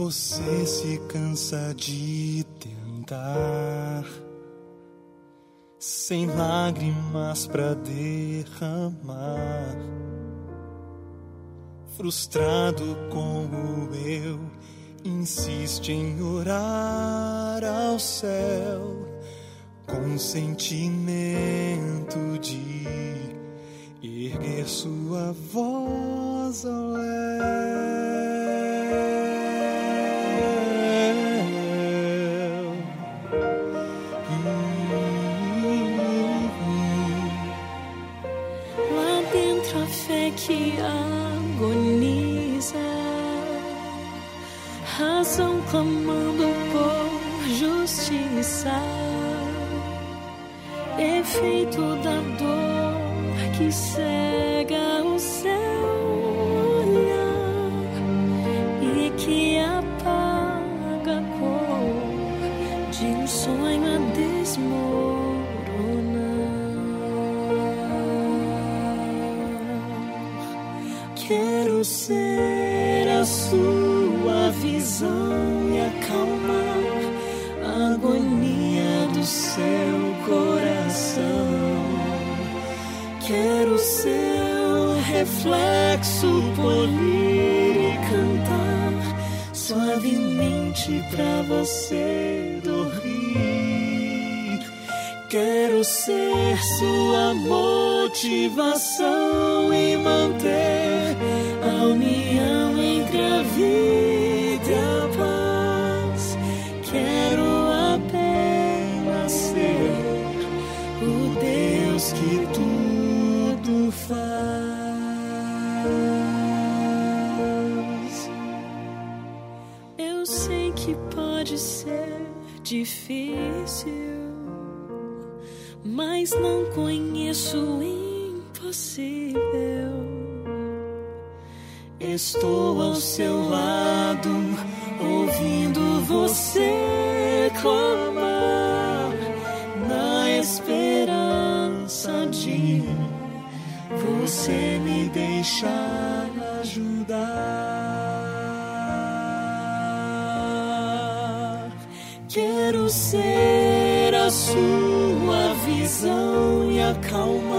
Você se cansa de tentar, sem lágrimas para derramar, frustrado com o eu, insiste em orar ao céu com sentimento de erguer sua voz ao léu. Lá dentro a fé que agoniza, razão clamando por justiça, efeito da dor que cega Ser a sua visão e acalmar a agonia do seu coração. Quero seu reflexo polir e cantar suavemente pra você dormir. Quero ser sua motivação e manter difícil, mas não conheço o impossível. Estou ao seu lado, ouvindo você clamar, na esperança de você me deixar ajudar. Quero ser a sua visão e acalmar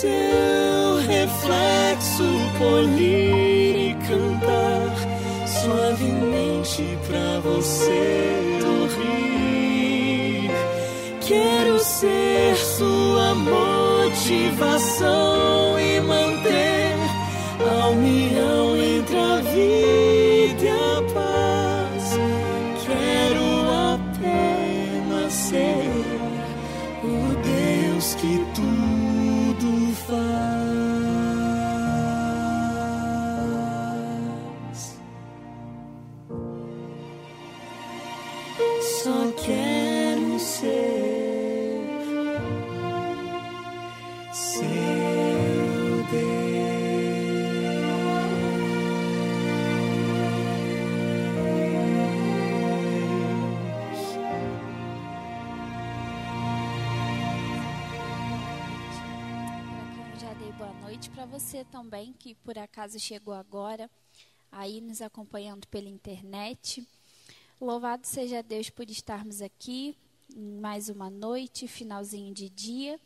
seu reflexo polir e cantar suavemente pra você dormir. Quero ser sua motivação você também que por acaso chegou agora, aí nos acompanhando pela internet. Louvado seja Deus por estarmos aqui em mais uma noite, finalzinho de dia.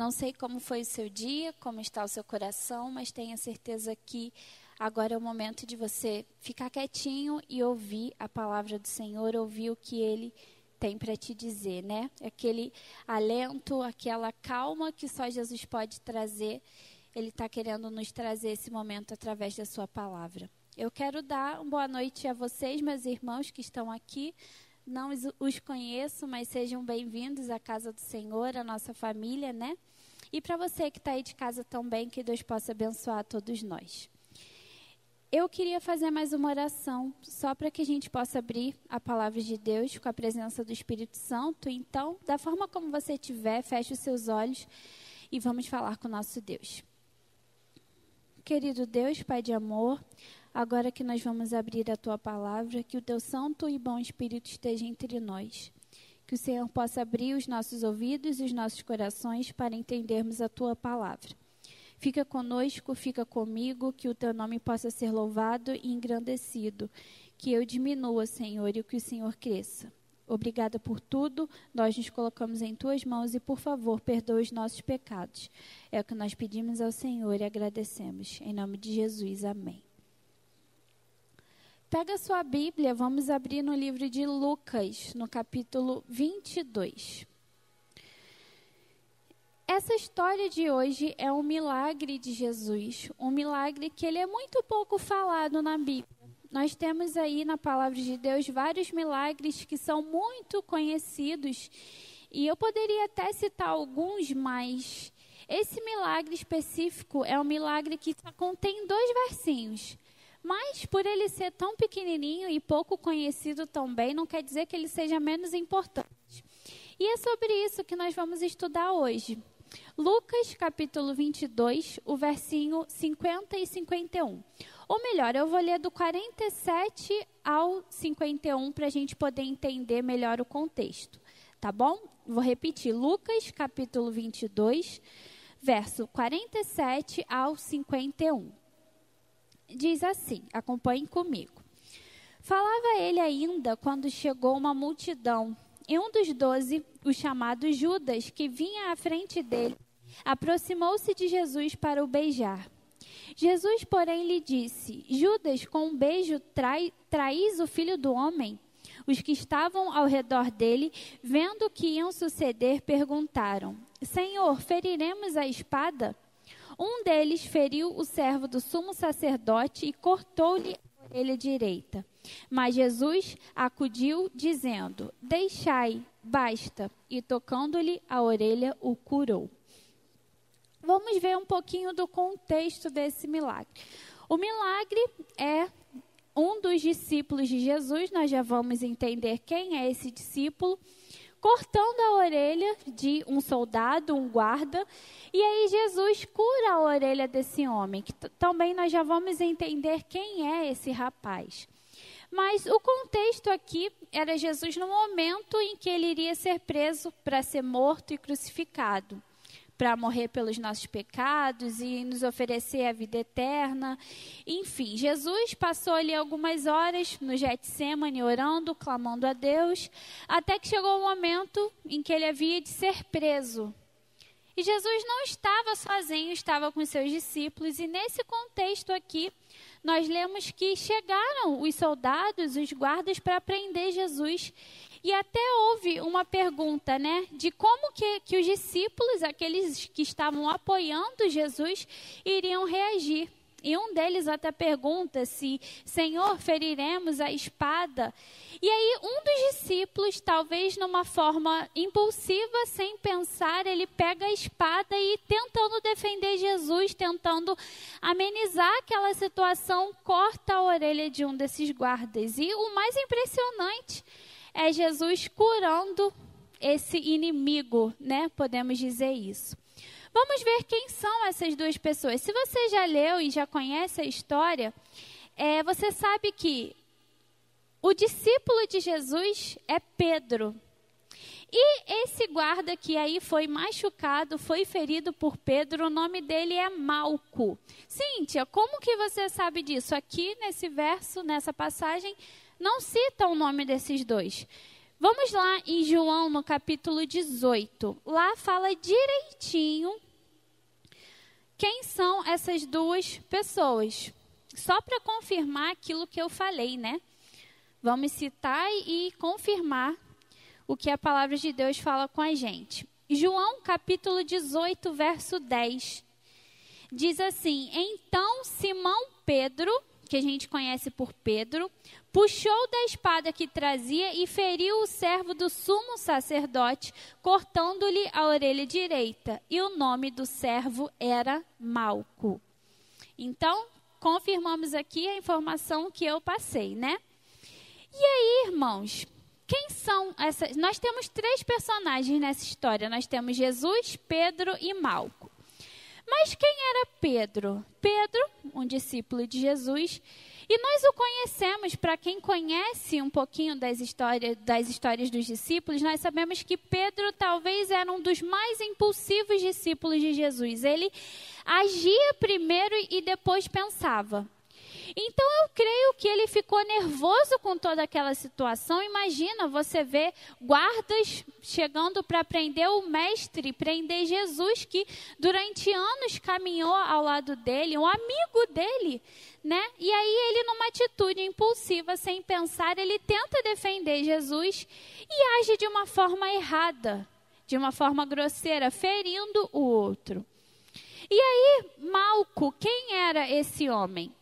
Não sei como foi o seu dia, como está o seu coração, mas tenha certeza que agora é o momento de você ficar quietinho e ouvir a palavra do Senhor, ouvir o que ele tem para te dizer, né? Aquele alento, aquela calma que só Jesus pode trazer. Ele está querendo nos trazer esse momento através da sua palavra. Eu quero dar uma boa noite a vocês, meus irmãos que estão aqui. Não os- conheço, mas sejam bem-vindos à casa do Senhor, à nossa família, né? E para você que está aí de casa também, que Deus possa abençoar todos nós. Eu queria fazer mais uma oração, só para que a gente possa abrir a palavra de Deus com a presença do Espírito Santo. Então, da forma como você estiver, feche os seus olhos e vamos falar com o nosso Deus. Querido Deus, Pai de amor, agora que nós vamos abrir a tua palavra, que o teu santo e bom Espírito esteja entre nós. Que o Senhor possa abrir os nossos ouvidos e os nossos corações para entendermos a tua palavra. Fica conosco, fica comigo, que o teu nome possa ser louvado e engrandecido. Que eu diminua, Senhor, e que o Senhor cresça. Obrigada por tudo. Nós nos colocamos em tuas mãos e, por favor, perdoa os nossos pecados. É o que nós pedimos ao Senhor e agradecemos. Em nome de Jesus. Amém. Pega sua Bíblia, vamos abrir no livro de Lucas, no capítulo 22. Essa história de hoje é um milagre de Jesus, um milagre que ele é muito pouco falado na Bíblia. Nós temos aí na palavra de Deus vários milagres que são muito conhecidos e eu poderia até citar alguns, mas esse milagre específico é um milagre que contém dois versinhos. Mas por ele ser tão pequenininho e pouco conhecido também, não quer dizer que ele seja menos importante. E é sobre isso que nós vamos estudar hoje. Lucas capítulo 22, o versinho 50 e 51. Ou melhor, eu vou ler do 47 ao 51 para a gente poder entender melhor o contexto. Tá bom? Vou repetir. Lucas capítulo 22, verso 47 ao 51 diz assim: acompanhem comigo. Falava ele ainda quando chegou uma multidão, e um dos doze, o chamado Judas, que vinha à frente dele, aproximou-se de Jesus para o beijar. Jesus, porém, lhe disse: Judas, com um beijo trai, traís o filho do homem? Os que estavam ao redor dele, vendo o que iam suceder, perguntaram: Senhor, feriremos a espada? Um deles feriu o servo do sumo sacerdote e cortou-lhe a orelha direita. Mas Jesus acudiu, dizendo: Deixai, basta. E tocando-lhe a orelha, o curou. Vamos ver um pouquinho do contexto desse milagre. O milagre é um dos discípulos de Jesus, nós já vamos entender quem é esse discípulo cortando a orelha de um soldado, um guarda, e aí Jesus cura a orelha desse homem, que também nós já vamos entender quem é esse rapaz. Mas o contexto aqui era Jesus no momento em que ele iria ser preso para ser morto e crucificado para morrer pelos nossos pecados e nos oferecer a vida eterna. Enfim, Jesus passou ali algumas horas no Getsemane orando, clamando a Deus, até que chegou o momento em que ele havia de ser preso. E Jesus não estava sozinho, estava com seus discípulos, e nesse contexto aqui, nós lemos que chegaram os soldados, os guardas, para prender Jesus. E até houve uma pergunta, né, de como que, que os discípulos, aqueles que estavam apoiando Jesus, iriam reagir. E um deles até pergunta se, Senhor, feriremos a espada. E aí, um dos discípulos, talvez numa forma impulsiva, sem pensar, ele pega a espada e, tentando defender Jesus, tentando amenizar aquela situação, corta a orelha de um desses guardas. E o mais impressionante é Jesus curando esse inimigo, né? Podemos dizer isso. Vamos ver quem são essas duas pessoas. Se você já leu e já conhece a história, é, você sabe que o discípulo de Jesus é Pedro. E esse guarda que aí foi machucado, foi ferido por Pedro, o nome dele é Malco. Cíntia, como que você sabe disso? Aqui nesse verso, nessa passagem, não cita o nome desses dois. Vamos lá em João, no capítulo 18. Lá fala direitinho quem são essas duas pessoas. Só para confirmar aquilo que eu falei, né? Vamos citar e confirmar o que a palavra de Deus fala com a gente. João, capítulo 18, verso 10. Diz assim: Então Simão Pedro, que a gente conhece por Pedro, puxou da espada que trazia e feriu o servo do sumo sacerdote, cortando-lhe a orelha direita. E o nome do servo era Malco. Então, confirmamos aqui a informação que eu passei, né? E aí, irmãos, quem são essas? Nós temos três personagens nessa história. Nós temos Jesus, Pedro e Malco. Mas quem era Pedro? Pedro, um discípulo de Jesus, e nós o conhecemos, para quem conhece um pouquinho das histórias, das histórias dos discípulos, nós sabemos que Pedro talvez era um dos mais impulsivos discípulos de Jesus. Ele agia primeiro e depois pensava. Então eu creio que ele ficou nervoso com toda aquela situação. Imagina você ver guardas chegando para prender o mestre, prender Jesus, que durante anos caminhou ao lado dele, um amigo dele, né? E aí ele, numa atitude impulsiva, sem pensar, ele tenta defender Jesus e age de uma forma errada, de uma forma grosseira, ferindo o outro. E aí, Malco, quem era esse homem?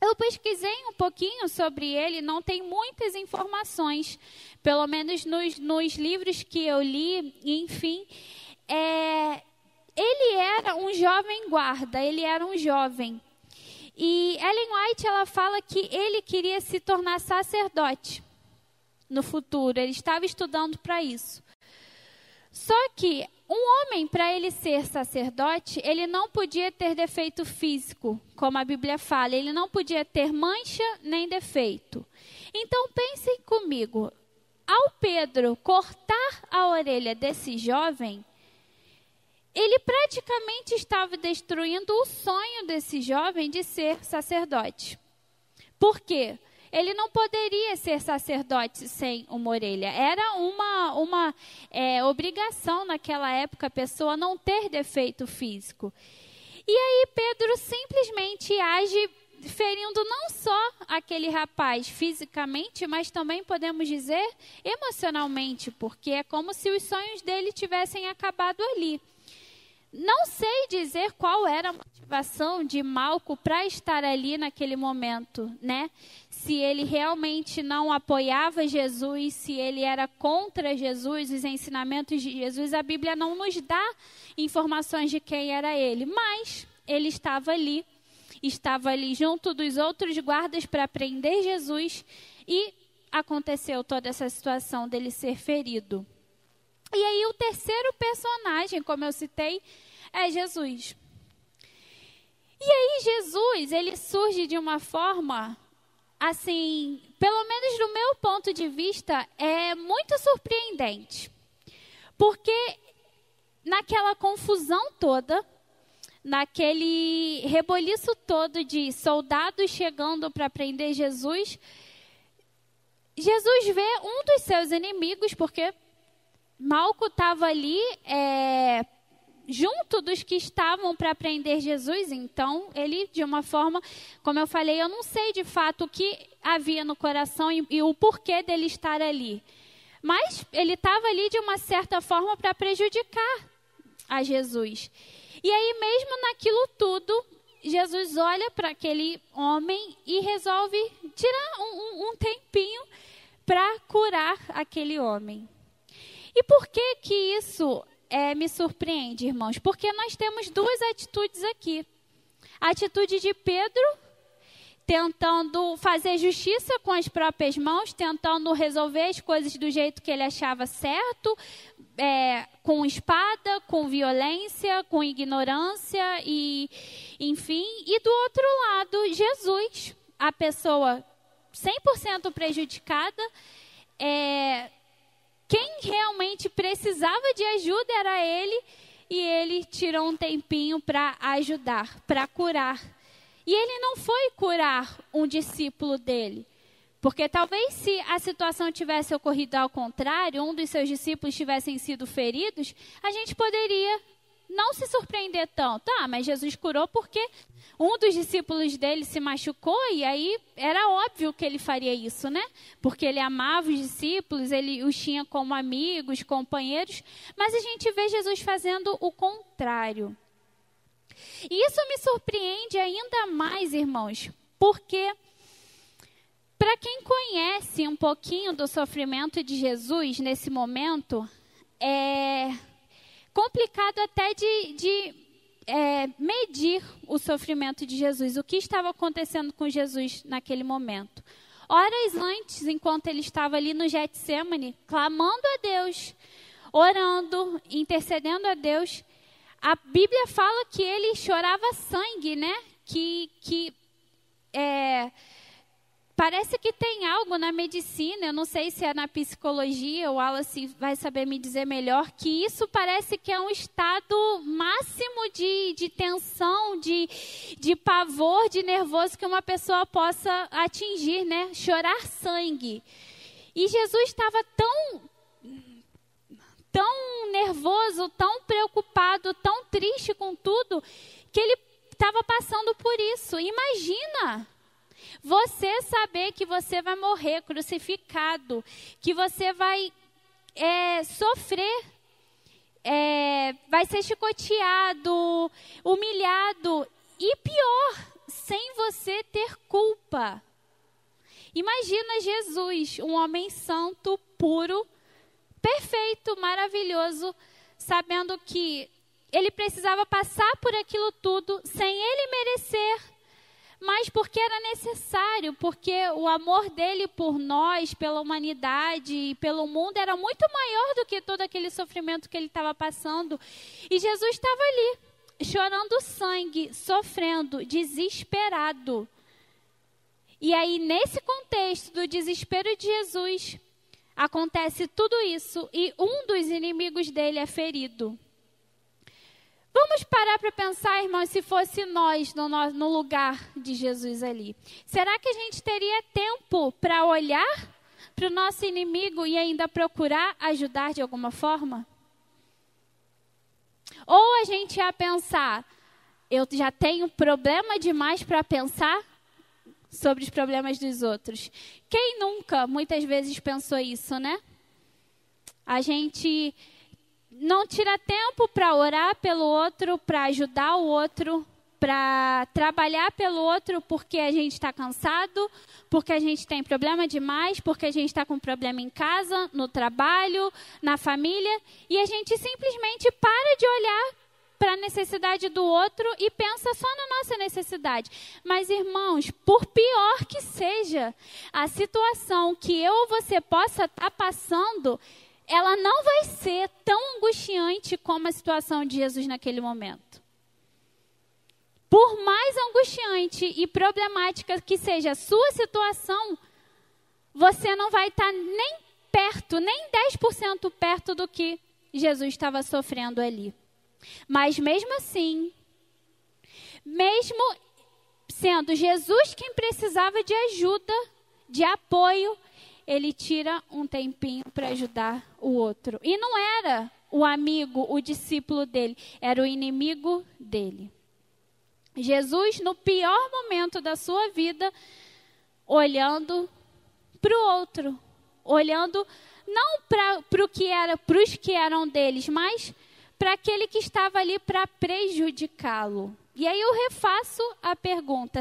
Eu pesquisei um pouquinho sobre ele, não tem muitas informações, pelo menos nos, nos livros que eu li, enfim. É, ele era um jovem guarda, ele era um jovem. E Ellen White ela fala que ele queria se tornar sacerdote no futuro, ele estava estudando para isso. Só que um homem, para ele ser sacerdote, ele não podia ter defeito físico, como a Bíblia fala, ele não podia ter mancha nem defeito. Então pensem comigo, ao Pedro cortar a orelha desse jovem, ele praticamente estava destruindo o sonho desse jovem de ser sacerdote. Por quê? Ele não poderia ser sacerdote sem uma orelha. Era uma, uma é, obrigação naquela época a pessoa não ter defeito físico. E aí Pedro simplesmente age ferindo não só aquele rapaz fisicamente, mas também podemos dizer emocionalmente, porque é como se os sonhos dele tivessem acabado ali. Não sei dizer qual era a motivação de Malco para estar ali naquele momento, né? Se ele realmente não apoiava Jesus, se ele era contra Jesus, os ensinamentos de Jesus, a Bíblia não nos dá informações de quem era ele, mas ele estava ali, estava ali junto dos outros guardas para prender Jesus e aconteceu toda essa situação dele ser ferido. E aí o terceiro personagem, como eu citei, é Jesus. E aí Jesus, ele surge de uma forma assim, pelo menos do meu ponto de vista, é muito surpreendente. Porque naquela confusão toda, naquele reboliço todo de soldados chegando para prender Jesus, Jesus vê um dos seus inimigos, porque Malco estava ali é, junto dos que estavam para prender Jesus. Então, ele, de uma forma, como eu falei, eu não sei de fato o que havia no coração e, e o porquê dele estar ali. Mas ele estava ali de uma certa forma para prejudicar a Jesus. E aí, mesmo naquilo tudo, Jesus olha para aquele homem e resolve tirar um, um, tempinho para curar aquele homem. E por que que isso é, me surpreende, irmãos? Porque nós temos duas atitudes aqui. A atitude de Pedro, tentando fazer justiça com as próprias mãos, tentando resolver as coisas do jeito que ele achava certo, é, com espada, com violência, com ignorância e, enfim. E do outro lado, Jesus, a pessoa 100% prejudicada, é, quem realmente precisava de ajuda era ele, e ele tirou um tempinho para ajudar, para curar. E ele não foi curar um discípulo dele. Porque talvez se a situação tivesse ocorrido ao contrário, um dos seus discípulos tivessem sido feridos, a gente poderia não se surpreender tanto. Ah, mas Jesus curou porque um dos discípulos dele se machucou e aí era óbvio que ele faria isso, né? Porque ele amava os discípulos, ele os tinha como amigos, companheiros, mas a gente vê Jesus fazendo o contrário. E isso me surpreende ainda mais, irmãos, porque para quem conhece um pouquinho do sofrimento de Jesus nesse momento, é, complicado até de, de é, medir o sofrimento de Jesus, o que estava acontecendo com Jesus naquele momento. Horas antes, enquanto ele estava ali no Getsemane, clamando a Deus, orando, intercedendo a Deus, a Bíblia fala que ele chorava sangue, né? Que, que parece que tem algo na medicina, eu não sei se é na psicologia, o Wallace vai saber me dizer melhor, que isso parece que é um estado máximo de, de tensão, de, de pavor, de nervoso que uma pessoa possa atingir, né? Chorar sangue. E Jesus estava tão tão nervoso, tão preocupado, tão triste com tudo, que ele estava passando por isso. Imagina você saber que você vai morrer crucificado, que você vai é, sofrer, é, vai ser chicoteado, humilhado e pior, sem você ter culpa. Imagina Jesus, um homem santo, puro, perfeito, maravilhoso, sabendo que ele precisava passar por aquilo tudo sem ele merecer, mas porque era necessário, porque o amor dele por nós, pela humanidade e pelo mundo era muito maior do que todo aquele sofrimento que ele estava passando. E Jesus estava ali, chorando sangue, sofrendo, desesperado. E aí, nesse contexto do desespero de Jesus, acontece tudo isso e um dos inimigos dele é ferido. Vamos parar para pensar, irmãos, se fosse nós no, no, lugar de Jesus ali. Será que a gente teria tempo para olhar para o nosso inimigo e ainda procurar ajudar de alguma forma? Ou a gente ia pensar, eu já tenho problema demais para pensar, sobre os problemas dos outros. Quem nunca, muitas vezes, pensou isso, né? A gente não tira tempo para orar pelo outro, para ajudar o outro, para trabalhar pelo outro porque a gente está cansado, porque a gente tem problema demais, porque a gente está com problema em casa, no trabalho, na família, e a gente simplesmente para de olhar para a necessidade do outro e pensa só na nossa necessidade. Mas, irmãos, por pior que seja a situação que eu ou você possa estar tá passando, ela não vai ser tão angustiante como a situação de Jesus naquele momento. Por mais angustiante e problemática que seja a sua situação, você não vai estar tá nem perto, nem 10% perto do que Jesus estava sofrendo ali. Mas mesmo assim, mesmo sendo Jesus quem precisava de ajuda, de apoio, ele tira um tempinho para ajudar o outro. E não era o amigo, o discípulo dele, era o inimigo dele. Jesus, no pior momento da sua vida, olhando para o outro, olhando não para o que era, para os que eram deles, mas para aquele que estava ali para prejudicá-lo. E aí eu refaço a pergunta: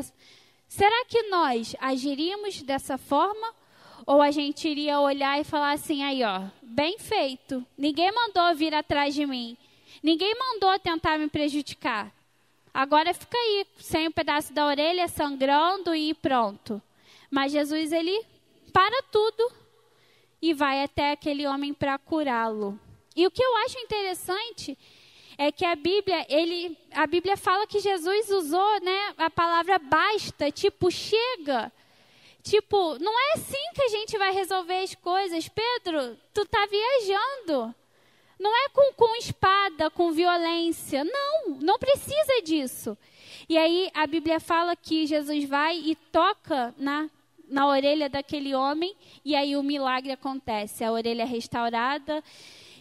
será que nós agiríamos dessa forma? Ou a gente iria olhar e falar assim, aí ó, bem feito. Ninguém mandou vir atrás de mim. Ninguém mandou tentar me prejudicar. Agora fica aí, sem um pedaço da orelha, sangrando e pronto. Mas Jesus, ele para tudo e vai até aquele homem para curá-lo. E o que eu acho interessante é que a Bíblia, ele, a Bíblia fala que Jesus usou, né, a palavra basta, tipo chega. Tipo, não é assim que a gente vai resolver as coisas. Pedro, tu tá viajando. Não é com, com espada, com violência. Não, não precisa disso. E aí a Bíblia fala que Jesus vai e toca na, na orelha daquele homem, e aí o milagre acontece. A orelha é restaurada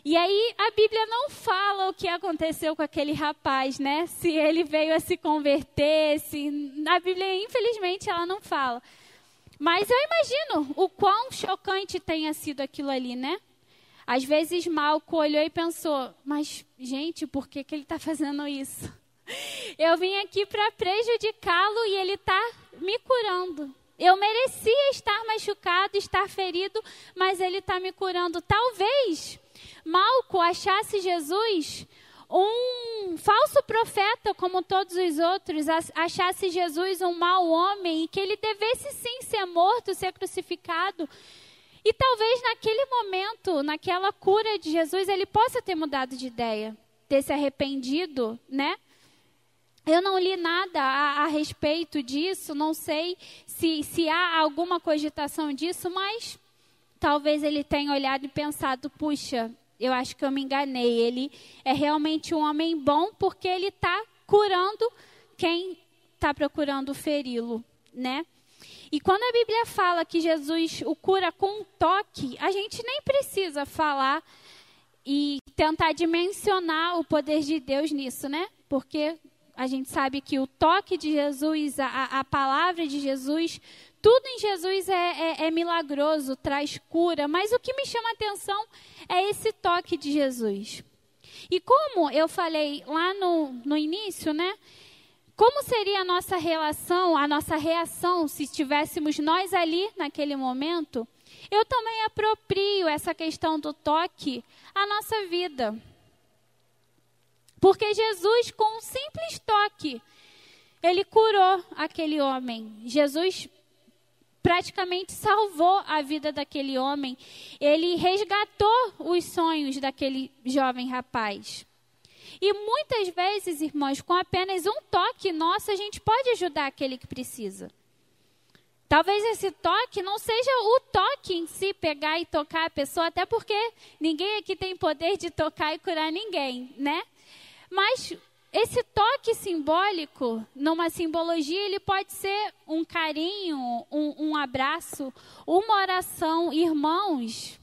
e aí a Bíblia não fala o que aconteceu com aquele rapaz, né? Se ele veio a se converter, se a Bíblia infelizmente ela não fala. Mas eu imagino o quão chocante tenha sido aquilo ali, né? Às vezes Malco olhou e pensou, mas gente, por que, que ele está fazendo isso? Eu vim aqui para prejudicá-lo e ele está me curando. Eu merecia estar machucado, estar ferido, mas ele está me curando. Talvez Malco achasse Jesus um falso profeta como todos os outros, achasse Jesus um mau homem e que ele devesse sim ser morto, ser crucificado. E talvez naquele momento, naquela cura de Jesus, ele possa ter mudado de ideia. ter se arrependido, né? Eu não li nada a, a respeito disso, não sei se, se há alguma cogitação disso, mas talvez ele tenha olhado e pensado: puxa, eu acho que eu me enganei. Ele é realmente um homem bom porque ele está curando quem está procurando feri-lo, né? E quando a Bíblia fala que Jesus o cura com um toque, a gente nem precisa falar e tentar dimensionar o poder de Deus nisso, né? Porque a gente sabe que o toque de Jesus, a, a palavra de Jesus, tudo em Jesus é, é, é, milagroso, traz cura. Mas o que me chama a atenção é esse toque de Jesus. E como eu falei lá no, no início, né? Como seria a nossa relação, a nossa reação se estivéssemos nós ali naquele momento? Eu também aproprio essa questão do toque à nossa vida. Porque Jesus, com um simples toque, ele curou aquele homem. Jesus praticamente salvou a vida daquele homem. Ele resgatou os sonhos daquele jovem rapaz. E muitas vezes, irmãos, com apenas um toque nosso, a gente pode ajudar aquele que precisa. Talvez esse toque não seja o toque em si, pegar e tocar a pessoa, até porque ninguém aqui tem poder de tocar e curar ninguém, né? Mas esse toque simbólico, numa simbologia, ele pode ser um carinho, um, um abraço, uma oração. Irmãos,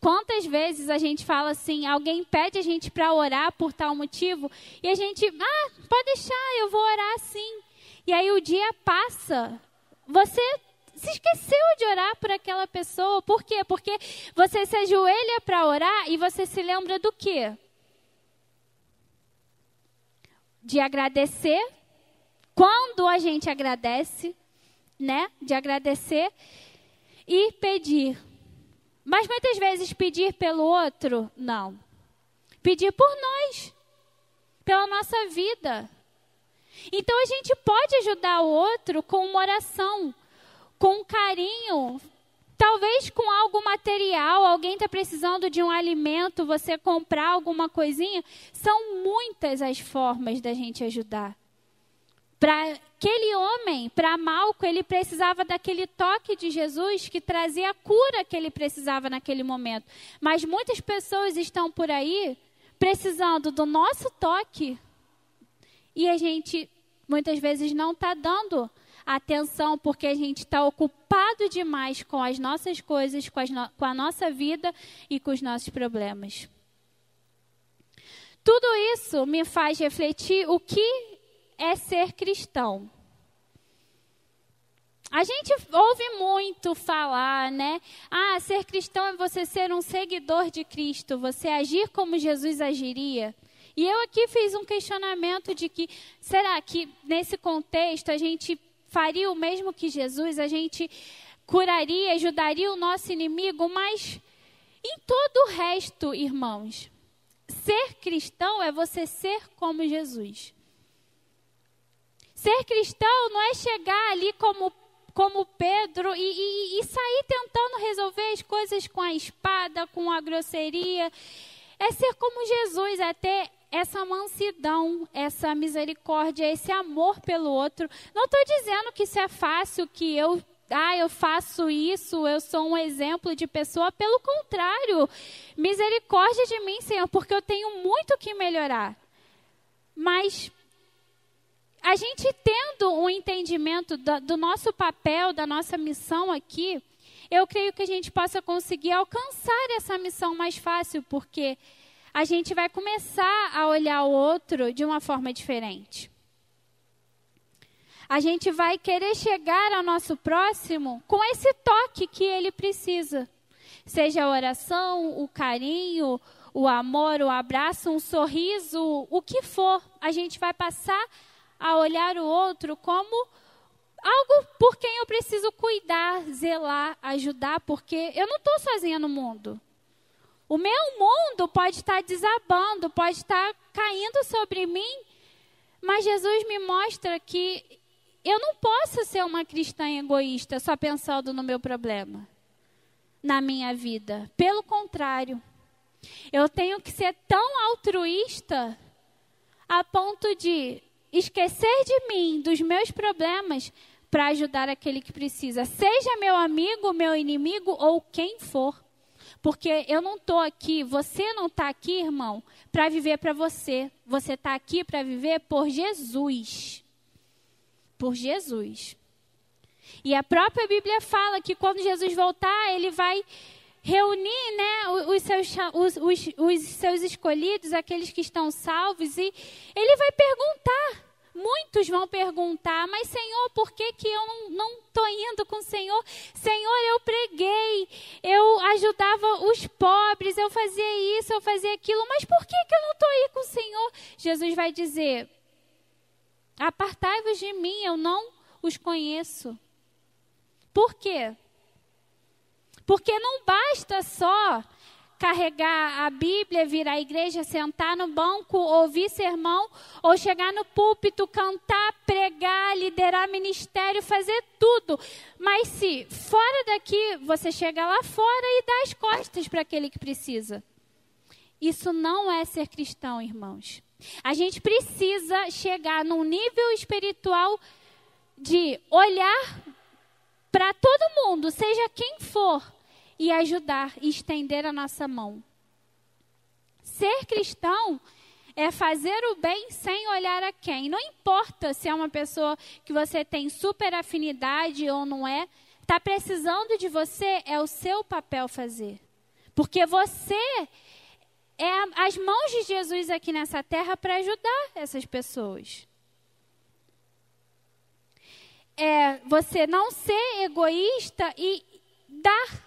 quantas vezes a gente fala assim, alguém pede a gente para orar por tal motivo, e a gente, ah, pode deixar, eu vou orar sim. E aí o dia passa, você se esqueceu de orar por aquela pessoa. Por quê? Porque você se ajoelha para orar e você se lembra do quê? De agradecer. Quando a gente agradece, né? De agradecer e pedir. Mas muitas vezes pedir pelo outro, não. Pedir por nós, pela nossa vida. Então a gente pode ajudar o outro com uma oração, com um carinho, Talvez com algo material, alguém está precisando de um alimento, você comprar alguma coisinha. São muitas as formas da gente ajudar. Para aquele homem, para Malco, ele precisava daquele toque de Jesus que trazia a cura que ele precisava naquele momento. Mas muitas pessoas estão por aí precisando do nosso toque e a gente muitas vezes não está dando atenção porque a gente está ocupado demais com as nossas coisas, com, no com a nossa vida e com os nossos problemas. Tudo isso me faz refletir o que é ser cristão. A gente ouve muito falar, né? Ah, ser cristão é você ser um seguidor de Cristo, você agir como Jesus agiria. E eu aqui fiz um questionamento de que será que nesse contexto a gente faria o mesmo que Jesus, a gente curaria, ajudaria o nosso inimigo, mas em todo o resto, irmãos, ser cristão é você ser como Jesus. Ser cristão não é chegar ali como, como Pedro e, e, e sair tentando resolver as coisas com a espada, com a grosseria. É ser como Jesus, é ter essa mansidão, essa misericórdia, esse amor pelo outro. Não estou dizendo que isso é fácil, que eu ah, eu faço isso, eu sou um exemplo de pessoa. Pelo contrário, misericórdia de mim, Senhor, porque eu tenho muito que melhorar. Mas a gente tendo um entendimento do, do nosso papel, da nossa missão aqui, eu creio que a gente possa conseguir alcançar essa missão mais fácil, porque a gente vai começar a olhar o outro de uma forma diferente. A gente vai querer chegar ao nosso próximo com esse toque que ele precisa. Seja a oração, o carinho, o amor, o abraço, um sorriso, o que for. A gente vai passar a olhar o outro como algo por quem eu preciso cuidar, zelar, ajudar, porque eu não estou sozinha no mundo. O meu mundo pode estar desabando, pode estar caindo sobre mim, mas Jesus me mostra que eu não posso ser uma cristã egoísta só pensando no meu problema, na minha vida. Pelo contrário, eu tenho que ser tão altruísta a ponto de esquecer de mim, dos meus problemas, para ajudar aquele que precisa, seja meu amigo, meu inimigo ou quem for. Porque eu não estou aqui, você não está aqui, irmão, para viver para você. Você está aqui para viver por Jesus. Por Jesus. E a própria Bíblia fala que quando Jesus voltar, ele vai reunir né, os, seus, os, os, os seus escolhidos, aqueles que estão salvos, e ele vai perguntar. Muitos vão perguntar, mas Senhor, por que, que eu não estou indo com o Senhor? Senhor, eu preguei, eu ajudava os pobres, eu fazia isso, eu fazia aquilo, mas por que, que eu não estou aí com o Senhor? Jesus vai dizer: Apartai-vos de mim, eu não os conheço. Por quê? Porque não basta só carregar a Bíblia, vir à igreja, sentar no banco, ouvir sermão, ou chegar no púlpito, cantar, pregar, liderar ministério, fazer tudo. Mas se fora daqui você chega lá fora e dá as costas para aquele que precisa. Isso não é ser cristão, irmãos. A gente precisa chegar num nível espiritual de olhar para todo mundo, seja quem for, e ajudar e estender a nossa mão. Ser cristão é fazer o bem sem olhar a quem. Não importa se é uma pessoa que você tem super afinidade ou não é, está precisando de você, é o seu papel fazer. Porque você é as mãos de Jesus aqui nessa terra para ajudar essas pessoas. É você não ser egoísta e dar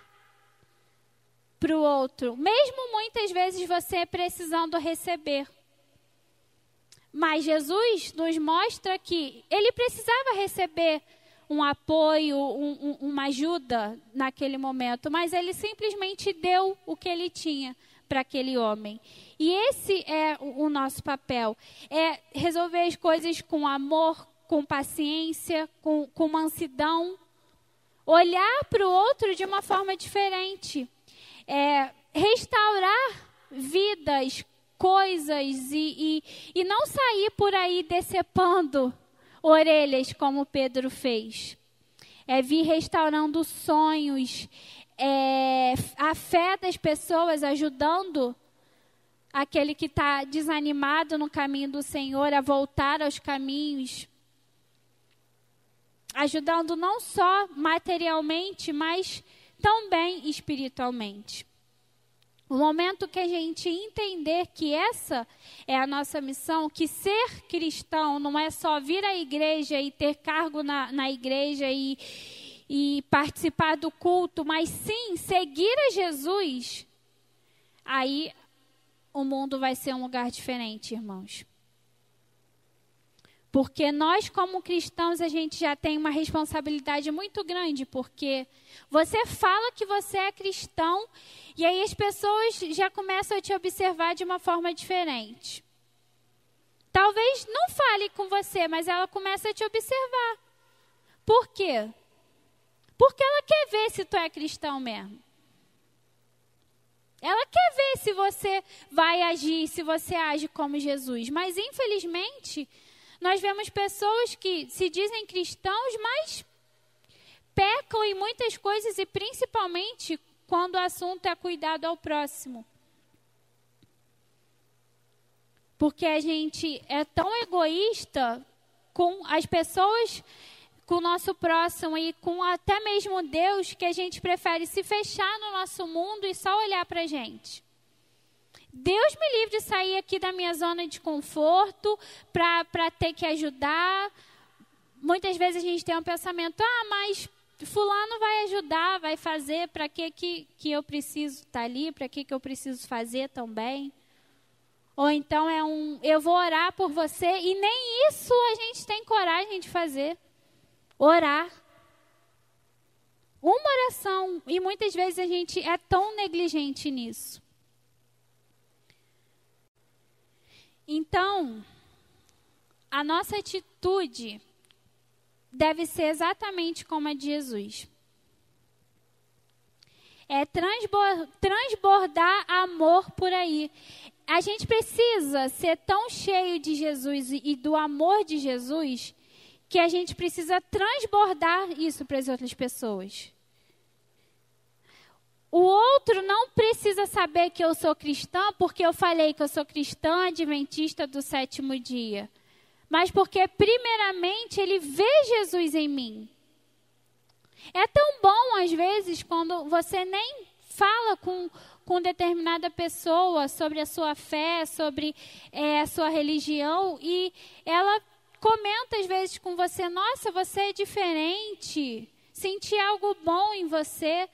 para o outro, mesmo muitas vezes você precisando receber. Mas Jesus nos mostra que ele precisava receber um apoio, um, um, uma ajuda naquele momento, mas ele simplesmente deu o que ele tinha para aquele homem. E esse é o, o nosso papel: é resolver as coisas com amor, com paciência, com, com mansidão, olhar para o outro de uma forma diferente é, restaurar vidas, coisas e, e, e não sair por aí decepando orelhas como Pedro fez. É vir restaurando sonhos, é, a fé das pessoas, ajudando aquele que está desanimado no caminho do Senhor a voltar aos caminhos. Ajudando não só materialmente, mas também espiritualmente. O momento que a gente entender que essa é a nossa missão, que ser cristão não é só vir à igreja e ter cargo na, na igreja e, e participar do culto, mas sim seguir a Jesus, aí o mundo vai ser um lugar diferente, irmãos. Porque nós, como cristãos, a gente já tem uma responsabilidade muito grande, porque você fala que você é cristão e aí as pessoas já começam a te observar de uma forma diferente. Talvez não fale com você, mas ela começa a te observar. Por quê? Porque ela quer ver se tu é cristão mesmo. Ela quer ver se você vai agir, se você age como Jesus. Mas, infelizmente, nós vemos pessoas que se dizem cristãos, mas pecam em muitas coisas e principalmente quando o assunto é cuidado ao próximo. Porque a gente é tão egoísta com as pessoas, com o nosso próximo e com até mesmo Deus, que a gente prefere se fechar no nosso mundo e só olhar para a gente. Deus me livre de sair aqui da minha zona de conforto para ter que ajudar. Muitas vezes a gente tem um pensamento, ah, mas fulano vai ajudar, vai fazer, para que, que, que eu preciso estar tá ali, para que, que eu preciso fazer também. Ou então é um, eu vou orar por você, e nem isso a gente tem coragem de fazer. Orar. Uma oração, e muitas vezes a gente é tão negligente nisso. Então, a nossa atitude deve ser exatamente como a de Jesus. É transbordar amor por aí. a gente precisa ser tão cheio de Jesus e do amor de Jesus que a gente precisa transbordar isso para as outras pessoas. O outro não precisa saber que eu sou cristã porque eu falei que eu sou cristã adventista do sétimo dia. Mas porque, primeiramente, ele vê Jesus em mim. É tão bom, às vezes, quando você nem fala com, com determinada pessoa sobre a sua fé, sobre é, a sua religião, e ela comenta, às vezes, com você: Nossa, você é diferente. Senti algo bom em você.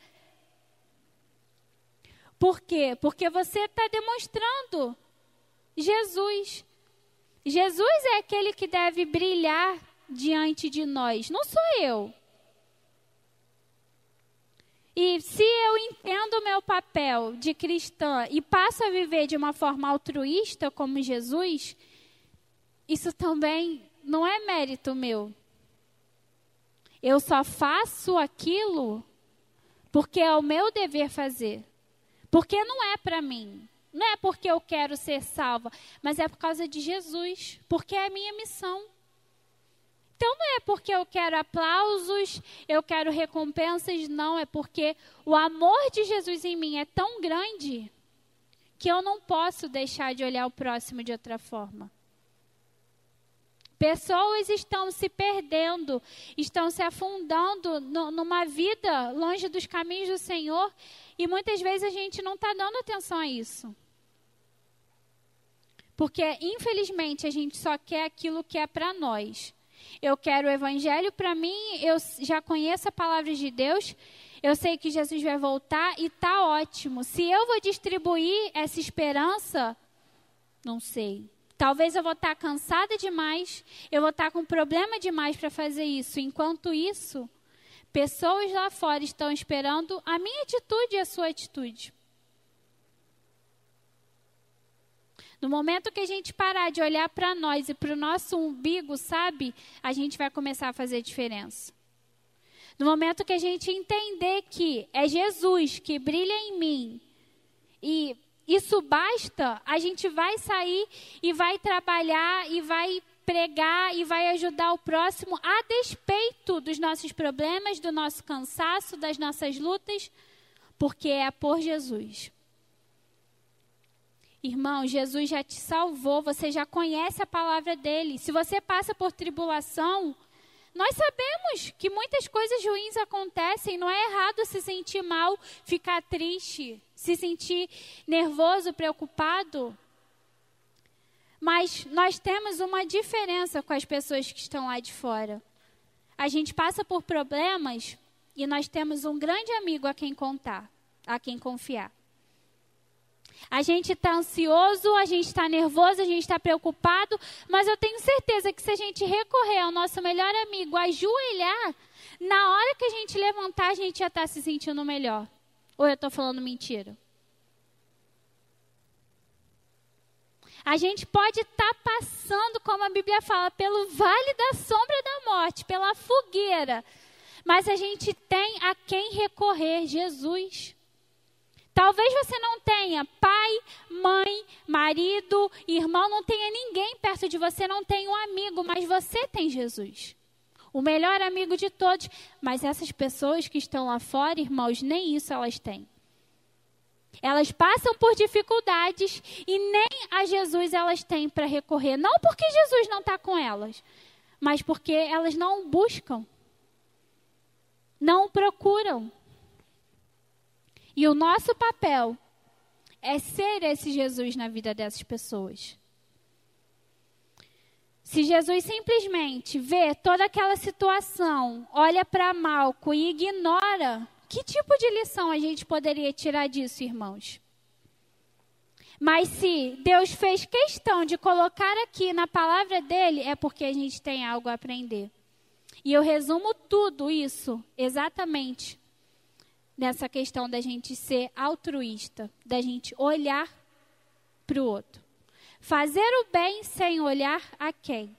Por quê? Porque você está demonstrando Jesus. Jesus é aquele que deve brilhar diante de nós, não sou eu. E se eu entendo o meu papel de cristã e passo a viver de uma forma altruísta como Jesus, isso também não é mérito meu. Eu só faço aquilo porque é o meu dever fazer. Porque não é para mim. Não é porque eu quero ser salva, mas é por causa de Jesus, porque é a minha missão. Então não é porque eu quero aplausos, eu quero recompensas, não, é porque o amor de Jesus em mim é tão grande que eu não posso deixar de olhar o próximo de outra forma. Pessoas estão se perdendo, estão se afundando no, numa vida longe dos caminhos do Senhor e muitas vezes a gente não está dando atenção a isso. Porque, infelizmente, a gente só quer aquilo que é para nós. Eu quero o evangelho para mim, eu já conheço a palavra de Deus, eu sei que Jesus vai voltar e tá ótimo. Se eu vou distribuir essa esperança, não sei. Talvez eu vou estar tá cansada demais, eu vou estar tá com problema demais para fazer isso. Enquanto isso, Pessoas lá fora estão esperando a minha atitude e a sua atitude. No momento que a gente parar de olhar para nós e para o nosso umbigo, sabe, a gente vai começar a fazer diferença. No momento que a gente entender que é Jesus que brilha em mim e isso basta, a gente vai sair e vai trabalhar e vai pregar e vai ajudar o próximo a despeito dos nossos problemas, do nosso cansaço, das nossas lutas, porque é por Jesus. Irmão, Jesus já te salvou, você já conhece a palavra dele. Se você passa por tribulação, nós sabemos que muitas coisas ruins acontecem, não é errado se sentir mal, ficar triste, se sentir nervoso, preocupado. Mas nós temos uma diferença com as pessoas que estão lá de fora. A gente passa por problemas e nós temos um grande amigo a quem contar, a quem confiar. A gente está ansioso, a gente está nervoso, a gente está preocupado, mas eu tenho certeza que se a gente recorrer ao nosso melhor amigo, ajoelhar, na hora que a gente levantar, a gente já está se sentindo melhor. Ou eu estou falando mentira? A gente pode estar tá passando, como a Bíblia fala, pelo vale da sombra da morte, pela fogueira. Mas a gente tem a quem recorrer, Jesus. Talvez você não tenha pai, mãe, marido, irmão, não tenha ninguém perto de você, não tenha um amigo, mas você tem Jesus. O melhor amigo de todos. Mas essas pessoas que estão lá fora, irmãos, nem isso elas têm. Elas passam por dificuldades e nem a Jesus elas têm para recorrer. Não porque Jesus não está com elas, mas porque elas não buscam, não procuram. E o nosso papel é ser esse Jesus na vida dessas pessoas. Se Jesus simplesmente vê toda aquela situação, olha para Malco e ignora que tipo de lição a gente poderia tirar disso, irmãos? Mas se Deus fez questão de colocar aqui na palavra dele, é porque a gente tem algo a aprender. E eu resumo tudo isso exatamente nessa questão da gente ser altruísta, da gente olhar para o outro. Fazer o bem sem olhar a quem.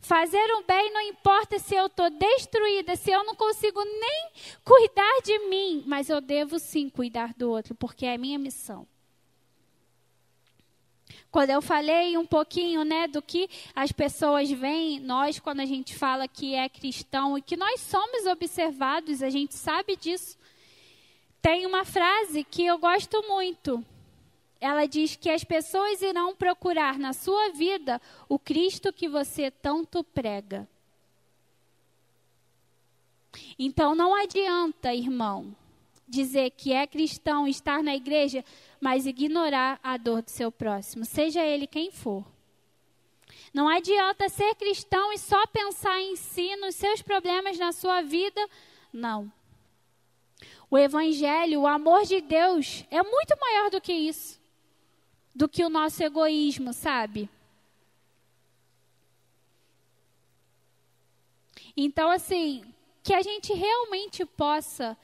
Fazer o bem não importa se eu estou destruída, se eu não consigo nem cuidar de mim, mas eu devo sim cuidar do outro, porque é a minha missão. Quando eu falei um pouquinho, né, do que as pessoas veem, nós quando a gente fala que é cristão e que nós somos observados, a gente sabe disso. Tem uma frase que eu gosto muito. Ela diz que as pessoas irão procurar na sua vida o Cristo que você tanto prega. Então não adianta, irmão, dizer que é cristão, estar na igreja, mas ignorar a dor do seu próximo, seja ele quem for. Não adianta ser cristão e só pensar em si, nos seus problemas na sua vida. Não. O Evangelho, o amor de Deus, é muito maior do que isso. Do que o nosso egoísmo, sabe? Então, assim, que a gente realmente possa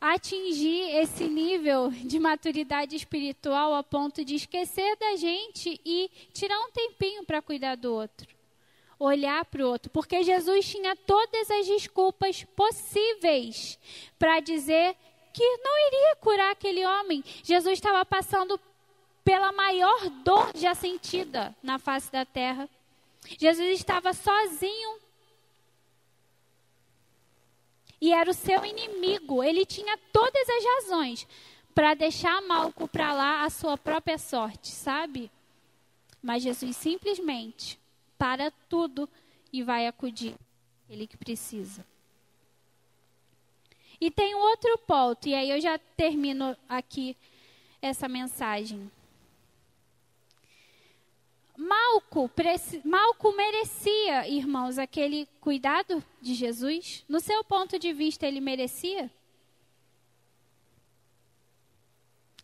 atingir esse nível de maturidade espiritual a ponto de esquecer da gente e tirar um tempinho para cuidar do outro. Olhar para o outro. Porque Jesus tinha todas as desculpas possíveis para dizer que não iria curar aquele homem. Jesus estava passando pela maior dor já sentida na face da terra. Jesus estava sozinho e era o seu inimigo. Ele tinha todas as razões para deixar Malco para lá a sua própria sorte, sabe? Mas Jesus simplesmente para tudo e vai acudir ele que precisa. E tem um outro ponto, e aí eu já termino aqui essa mensagem. Malco, Malco merecia, irmãos, aquele cuidado de Jesus? No seu ponto de vista, ele merecia?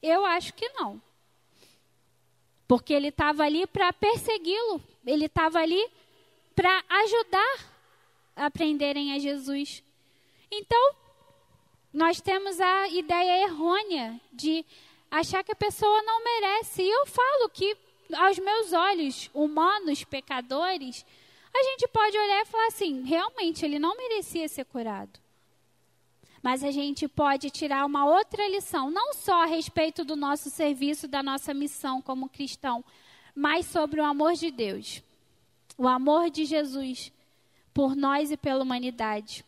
Eu acho que não. Porque ele estava ali para persegui-lo, ele estava ali para ajudar a aprenderem a Jesus. Então, nós temos a ideia errônea de achar que a pessoa não merece. E eu falo que aos meus olhos humanos, pecadores, a gente pode olhar e falar assim: realmente ele não merecia ser curado. Mas a gente pode tirar uma outra lição, não só a respeito do nosso serviço, da nossa missão como cristão, mas sobre o amor de Deus. O amor de Jesus por nós e pela humanidade.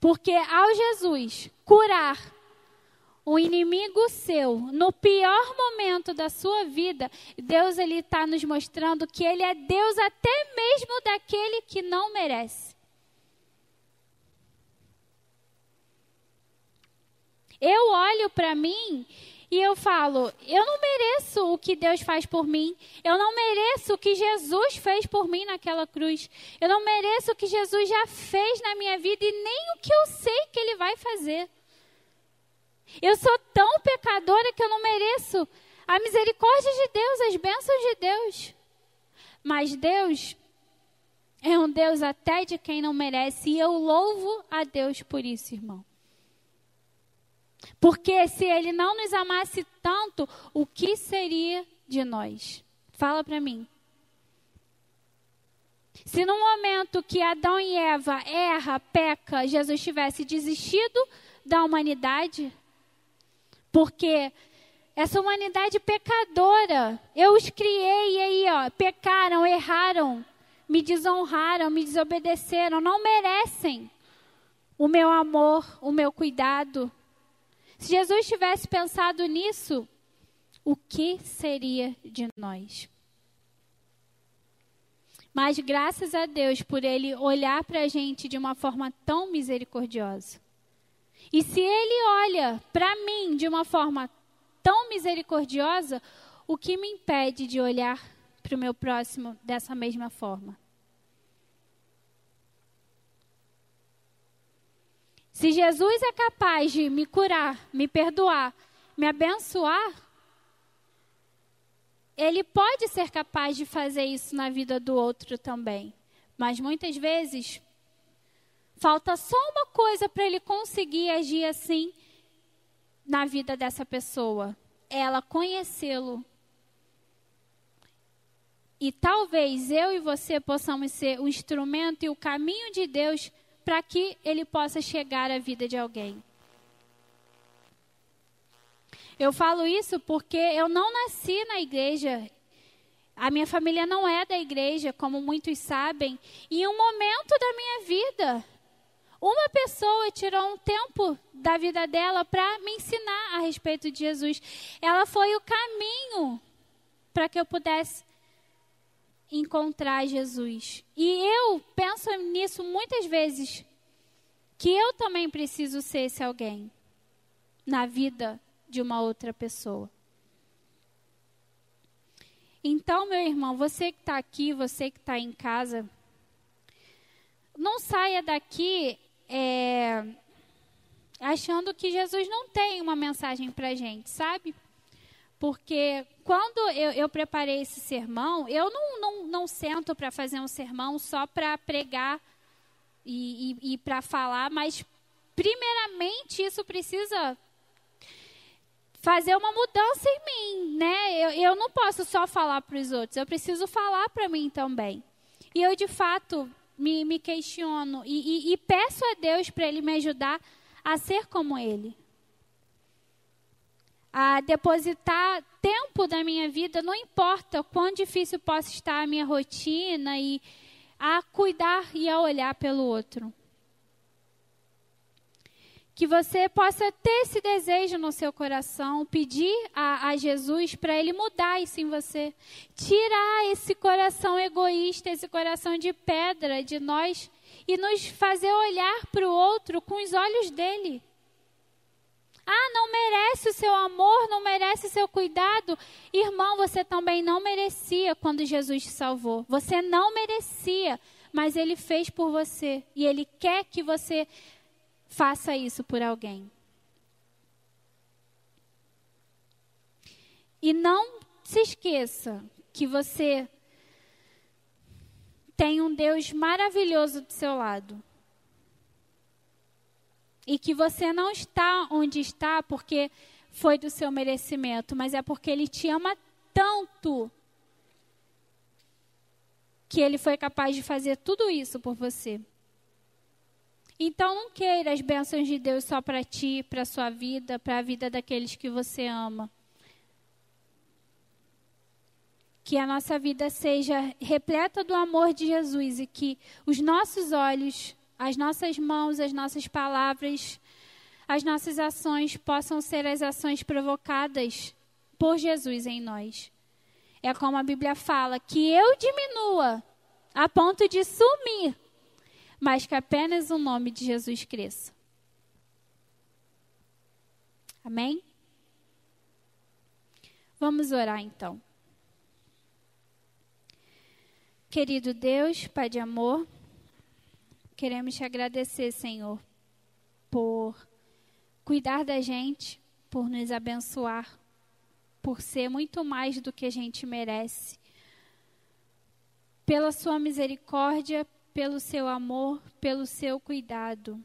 Porque ao Jesus curar o inimigo seu, no pior momento da sua vida, Deus ele está nos mostrando que Ele é Deus até mesmo daquele que não merece. Eu olho para mim e eu falo: eu não mereço o que Deus faz por mim. Eu não mereço o que Jesus fez por mim naquela cruz. Eu não mereço o que Jesus já fez na minha vida e nem o que eu sei que Ele vai fazer. Eu sou tão pecadora que eu não mereço a misericórdia de Deus, as bênçãos de Deus. Mas Deus é um Deus até de quem não merece. E eu louvo a Deus por isso, irmão. Porque se Ele não nos amasse tanto, o que seria de nós? Fala para mim. Se no momento que Adão e Eva erra, peca, Jesus tivesse desistido da humanidade, porque essa humanidade pecadora, eu os criei e aí, ó, pecaram, erraram, me desonraram, me desobedeceram, não merecem o meu amor, o meu cuidado. Se Jesus tivesse pensado nisso, o que seria de nós? Mas graças a Deus por Ele olhar para a gente de uma forma tão misericordiosa. E se ele olha para mim de uma forma tão misericordiosa, o que me impede de olhar para o meu próximo dessa mesma forma? Se Jesus é capaz de me curar, me perdoar, me abençoar, ele pode ser capaz de fazer isso na vida do outro também. Mas muitas vezes Falta só uma coisa para ele conseguir agir assim na vida dessa pessoa: ela conhecê-lo. E talvez eu e você possamos ser o instrumento e o caminho de Deus para que ele possa chegar à vida de alguém. Eu falo isso porque eu não nasci na igreja. A minha família não é da igreja, como muitos sabem. E em um momento da minha vida, uma pessoa tirou um tempo da vida dela para me ensinar a respeito de Jesus. Ela foi o caminho para que eu pudesse encontrar Jesus. E eu penso nisso muitas vezes, que eu também preciso ser esse alguém na vida de uma outra pessoa. Então, meu irmão, você que está aqui, você que está em casa, não saia daqui é, achando que Jesus não tem uma mensagem para gente, sabe? Porque quando eu, eu, preparei esse sermão, eu não, não, não sento para fazer um sermão só para pregar e, e, e para falar, mas primeiramente isso precisa fazer uma mudança em mim, né? Eu, eu não posso só falar para os outros, eu preciso falar para mim também. E eu, de fato, me, me questiono e, e, e peço a Deus para Ele me ajudar a ser como Ele. A depositar tempo da minha vida, não importa quão difícil possa estar a minha rotina, e a cuidar e a olhar pelo outro. Que você possa ter esse desejo no seu coração, pedir a, a Jesus para Ele mudar isso em você. Tirar esse coração egoísta, esse coração de pedra de nós e nos fazer olhar para o outro com os olhos dele. Ah, não merece o seu amor, não merece o seu cuidado. Irmão, você também não merecia quando Jesus te salvou. Você não merecia, mas Ele fez por você. E Ele quer que você Faça isso por alguém. E não se esqueça que você tem um Deus maravilhoso do seu lado. E que você não está onde está porque foi do seu merecimento, mas é porque Ele te ama tanto que Ele foi capaz de fazer tudo isso por você. Então não queira as bênçãos de Deus só para ti, para a sua vida, para a vida daqueles que você ama. Que a nossa vida seja repleta do amor de Jesus e que os nossos olhos, as nossas mãos, as nossas palavras, as nossas ações possam ser as ações provocadas por Jesus em nós. É como a Bíblia fala, que eu diminua a ponto de sumir mas que apenas o nome de Jesus cresça. Amém? Vamos orar então. Querido Deus, Pai de amor, queremos te agradecer, Senhor, por cuidar da gente, por nos abençoar, por ser muito mais do que a gente merece. Pela sua misericórdia, pelo seu amor, pelo seu cuidado.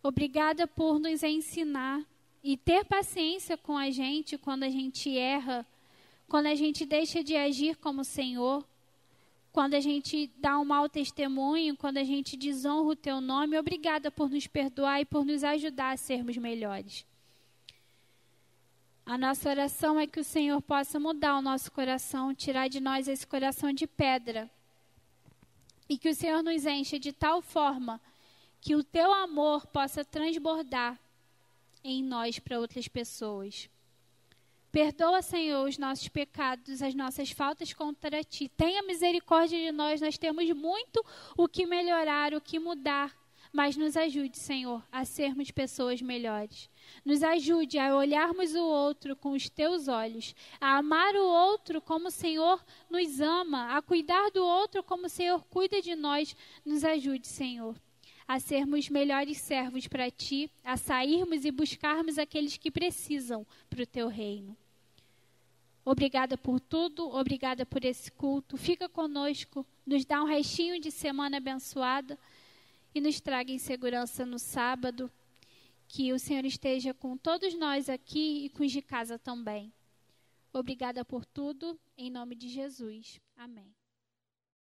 Obrigada por nos ensinar e ter paciência com a gente quando a gente erra, quando a gente deixa de agir como Senhor, quando a gente dá um mau testemunho, quando a gente desonra o teu nome. Obrigada por nos perdoar e por nos ajudar a sermos melhores. A nossa oração é que o Senhor possa mudar o nosso coração, tirar de nós esse coração de pedra e que o Senhor nos encha de tal forma que o teu amor possa transbordar em nós para outras pessoas. Perdoa, Senhor, os nossos pecados, as nossas faltas contra ti. Tenha misericórdia de nós, nós temos muito o que melhorar, o que mudar. Mas nos ajude, Senhor, a sermos pessoas melhores. Nos ajude a olharmos o outro com os teus olhos, a amar o outro como o Senhor nos ama, a cuidar do outro como o Senhor cuida de nós. Nos ajude, Senhor, a sermos melhores servos para ti, a sairmos e buscarmos aqueles que precisam para o teu reino. Obrigada por tudo, obrigada por esse culto. Fica conosco, nos dá um restinho de semana abençoada e nos traga em segurança no sábado. Que o Senhor esteja com todos nós aqui e com os de casa também. Obrigada por tudo, em nome de Jesus. Amém.